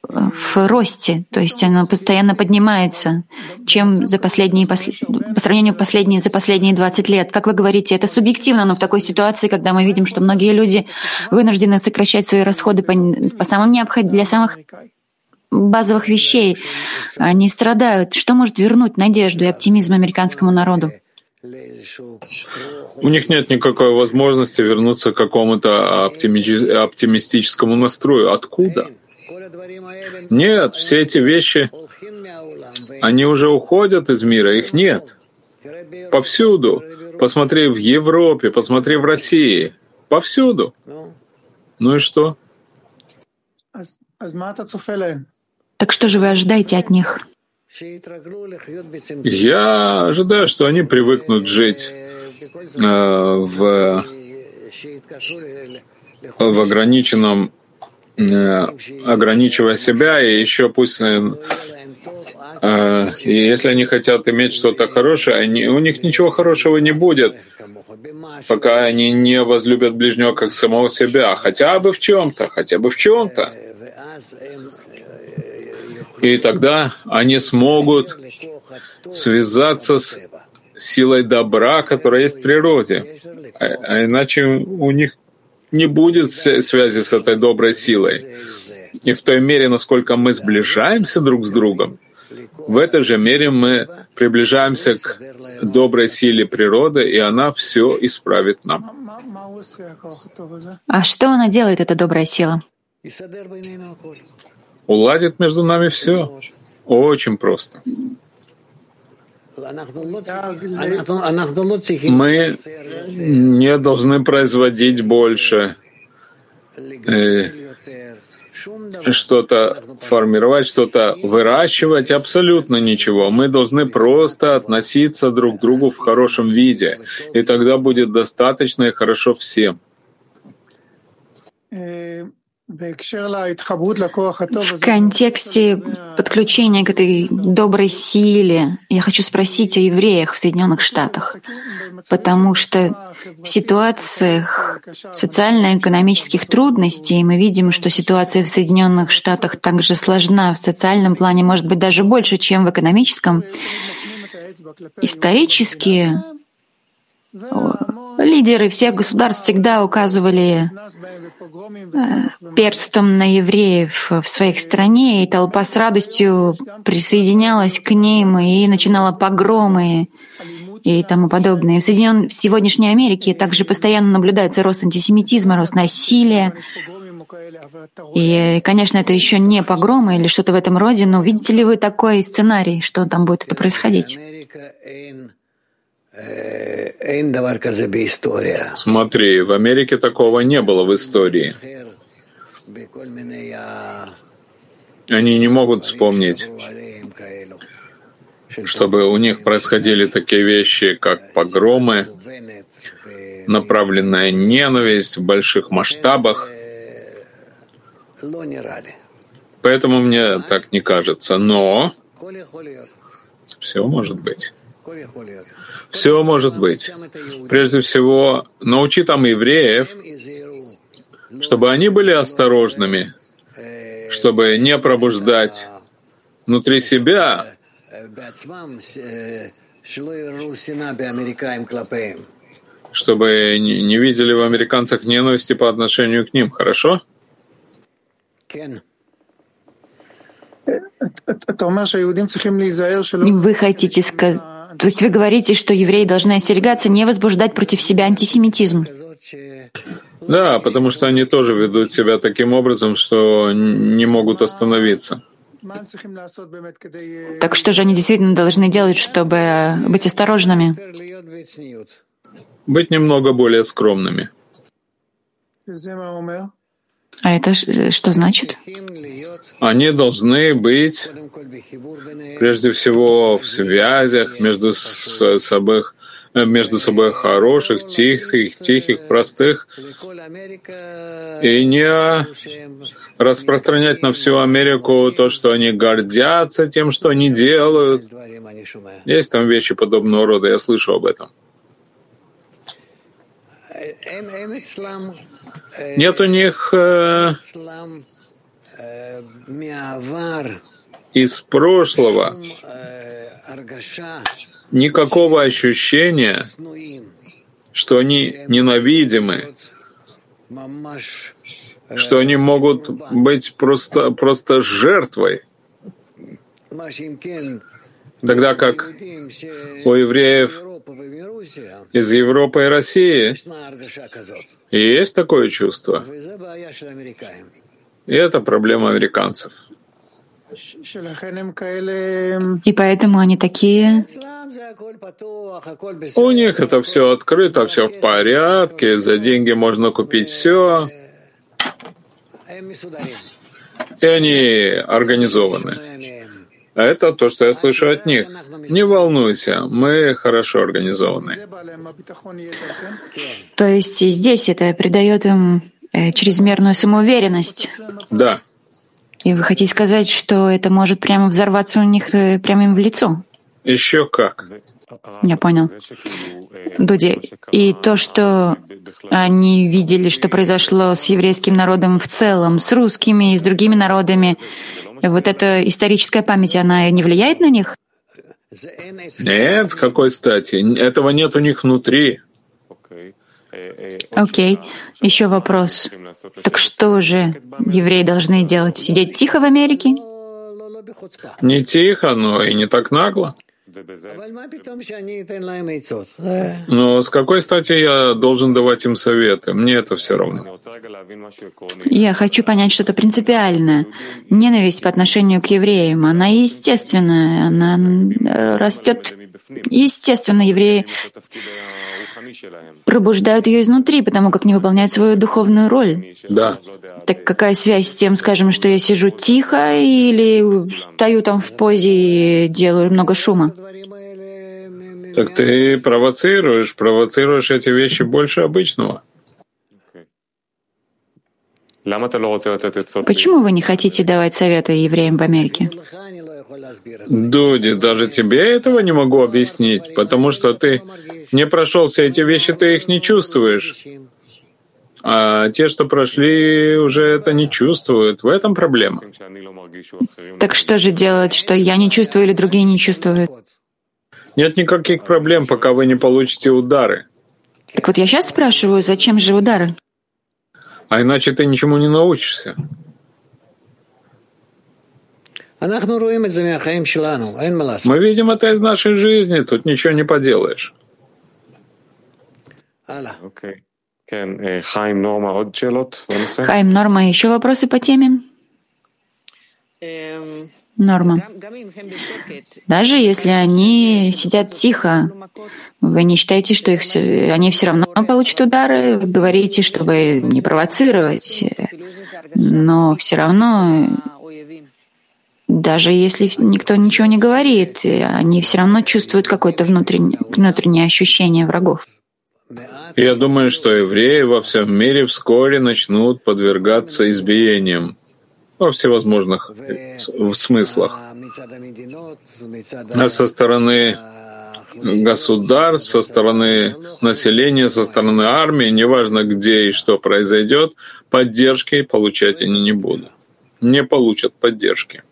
Speaker 2: в росте, то есть оно постоянно поднимается, чем за последние, по сравнению последние, за последние 20 лет. Как вы говорите, это субъективно, но в такой ситуации, когда мы видим, что многие люди вынуждены сокращать свои расходы по, по самым необход... для самых базовых вещей, они страдают. Что может вернуть надежду и оптимизм американскому народу?
Speaker 1: У них нет никакой возможности вернуться к какому-то оптими... оптимистическому настрою. Откуда? Нет, все эти вещи, они уже уходят из мира, их нет. Повсюду. Посмотри в Европе, посмотри в России. Повсюду. Ну и что?
Speaker 2: Так что же вы ожидаете от них?
Speaker 1: Я ожидаю, что они привыкнут жить э, в, в ограниченном, э, ограничивая себя, и еще пусть э, э, и если они хотят иметь что-то хорошее, они, у них ничего хорошего не будет, пока они не возлюбят ближнего как самого себя, хотя бы в чем-то, хотя бы в чем-то. И тогда они смогут связаться с силой добра, которая есть в природе. А, а иначе у них не будет связи с этой доброй силой. И в той мере, насколько мы сближаемся друг с другом, в этой же мере мы приближаемся к доброй силе природы, и она все исправит нам.
Speaker 2: А что она делает, эта добрая сила?
Speaker 1: Уладит между нами все. Очень просто. Мы не должны производить больше э, что-то формировать, что-то выращивать, абсолютно ничего. Мы должны просто относиться друг к другу в хорошем виде, и тогда будет достаточно и хорошо всем.
Speaker 2: В контексте подключения к этой доброй силе я хочу спросить о евреях в Соединенных Штатах, потому что в ситуациях социально-экономических трудностей мы видим, что ситуация в Соединенных Штатах также сложна в социальном плане, может быть, даже больше, чем в экономическом. Исторически Лидеры всех государств всегда указывали э, перстом на евреев в своих стране, и толпа с радостью присоединялась к ним и начинала погромы и тому подобное. В, Соединен... в сегодняшней Америке также постоянно наблюдается рост антисемитизма, рост насилия. И, конечно, это еще не погромы или что-то в этом роде, но видите ли вы такой сценарий, что там будет это происходить?
Speaker 1: Смотри, в Америке такого не было в истории. Они не могут вспомнить, чтобы у них происходили такие вещи, как погромы, направленная ненависть в больших масштабах. Поэтому мне так не кажется. Но все может быть. Все может быть. Прежде всего, научи там евреев, чтобы они были осторожными, чтобы не пробуждать внутри себя чтобы не видели в американцах ненависти по отношению к ним. Хорошо?
Speaker 2: Вы хотите сказать, то есть вы говорите, что евреи должны остерегаться не возбуждать против себя антисемитизм.
Speaker 1: Да, потому что они тоже ведут себя таким образом, что не могут остановиться.
Speaker 2: Так что же они действительно должны делать, чтобы быть осторожными?
Speaker 1: Быть немного более скромными.
Speaker 2: А это что значит?
Speaker 1: Они должны быть прежде всего в связях между собой, между собой хороших, тихих, тихих, простых, и не распространять на всю Америку то, что они гордятся тем, что они делают. Есть там вещи подобного рода, я слышу об этом. Нет у них э, из прошлого никакого ощущения, что они ненавидимы, что они могут быть просто, просто жертвой. Тогда как у евреев из Европы и России есть такое чувство. И это проблема американцев.
Speaker 2: И поэтому они такие...
Speaker 1: У них это все открыто, все в порядке, за деньги можно купить все. И они организованы. А это то, что я слышу от них. Не волнуйся, мы хорошо организованы.
Speaker 2: То есть здесь это придает им э, чрезмерную самоуверенность.
Speaker 1: Да.
Speaker 2: И вы хотите сказать, что это может прямо взорваться у них э, прямо им в лицо?
Speaker 1: Еще как.
Speaker 2: Я понял. Дуди, и то, что они видели, что произошло с еврейским народом в целом, с русскими и с другими народами, вот эта историческая память, она не влияет на них?
Speaker 1: Нет, с какой стати? Этого нет у них внутри.
Speaker 2: Окей. Okay. Еще вопрос. Так что же евреи должны делать? Сидеть тихо в Америке?
Speaker 1: Не тихо, но и не так нагло. Но с какой стати я должен давать им советы? Мне это все равно.
Speaker 2: Я хочу понять что-то принципиальное. Ненависть по отношению к евреям, она естественная, она растет естественно. Евреи пробуждают ее изнутри, потому как не выполняют свою духовную роль.
Speaker 1: Да.
Speaker 2: Так какая связь с тем, скажем, что я сижу тихо или стою там в позе и делаю много шума?
Speaker 1: Так ты провоцируешь, провоцируешь эти вещи больше обычного.
Speaker 2: Почему вы не хотите давать советы евреям в Америке?
Speaker 1: Дуди, даже тебе этого не могу объяснить, потому что ты не прошел все эти вещи, ты их не чувствуешь. А те, что прошли, уже это не чувствуют. В этом проблема.
Speaker 2: Так что же делать, что я не чувствую или другие не чувствуют?
Speaker 1: Нет никаких проблем, пока вы не получите удары.
Speaker 2: Так вот я сейчас спрашиваю, зачем же удары?
Speaker 1: А иначе ты ничему не научишься. Мы видим это из нашей жизни, тут ничего не поделаешь.
Speaker 2: Хайм Норма, еще вопросы по теме? Норма. Даже если они сидят тихо, вы не считаете, что их все, они все равно получат удары? Вы говорите, чтобы не провоцировать, но все равно, даже если никто ничего не говорит, они все равно чувствуют какое-то внутреннее, внутреннее ощущение врагов.
Speaker 1: Я думаю, что евреи во всем мире вскоре начнут подвергаться избиениям во всевозможных смыслах. А со стороны государств, со стороны населения, со стороны армии, неважно где и что произойдет, поддержки получать они не будут. Не получат поддержки.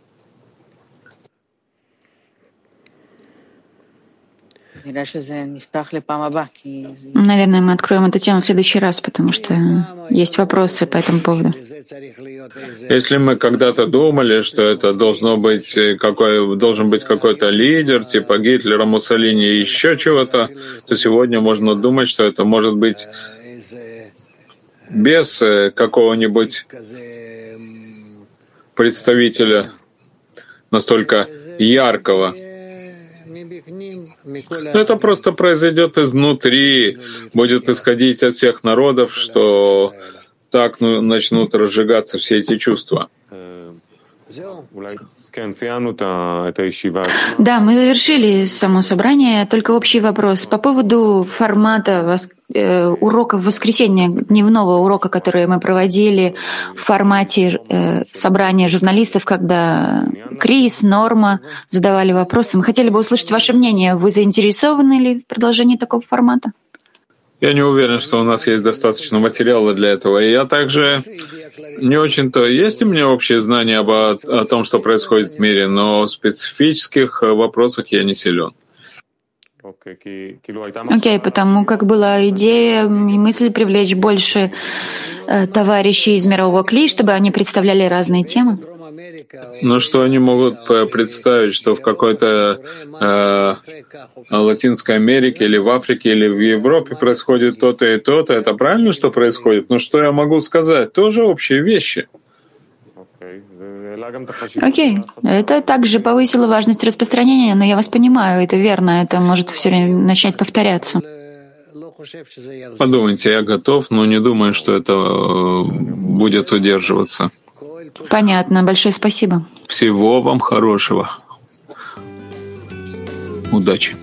Speaker 2: Наверное, мы откроем эту тему в следующий раз, потому что есть вопросы по этому поводу.
Speaker 1: Если мы когда-то думали, что это должно быть э, какой, должен быть какой-то лидер, типа Гитлера, Муссолини и еще чего-то, то сегодня можно думать, что это может быть без э, какого-нибудь представителя настолько яркого, это просто произойдет изнутри, будет исходить от всех народов, что так ну, начнут разжигаться все эти чувства.
Speaker 2: Да, мы завершили само собрание. Только общий вопрос по поводу формата вос... э, уроков воскресенья, дневного урока, который мы проводили в формате э, собрания журналистов, когда Крис, Норма задавали вопросы. Мы хотели бы услышать ваше мнение. Вы заинтересованы ли в продолжении такого формата?
Speaker 1: Я не уверен, что у нас есть достаточно материала для этого. И я также не очень-то... Есть у меня общее знание об, о том, что происходит в мире, но в специфических вопросах я не силен.
Speaker 2: Окей, okay, потому как была идея и мысль привлечь больше э, товарищей из мирового кли, чтобы они представляли разные темы.
Speaker 1: Но что они могут представить, что в какой-то э, Латинской Америке или в Африке или в Европе происходит то-то и то-то? Это правильно, что происходит? Но что я могу сказать? Тоже общие вещи.
Speaker 2: Окей, okay. это также повысило важность распространения, но я вас понимаю, это верно, это может все время начать повторяться.
Speaker 1: Подумайте, я готов, но не думаю, что это э, будет удерживаться.
Speaker 2: Понятно, большое спасибо.
Speaker 1: Всего вам хорошего. Удачи.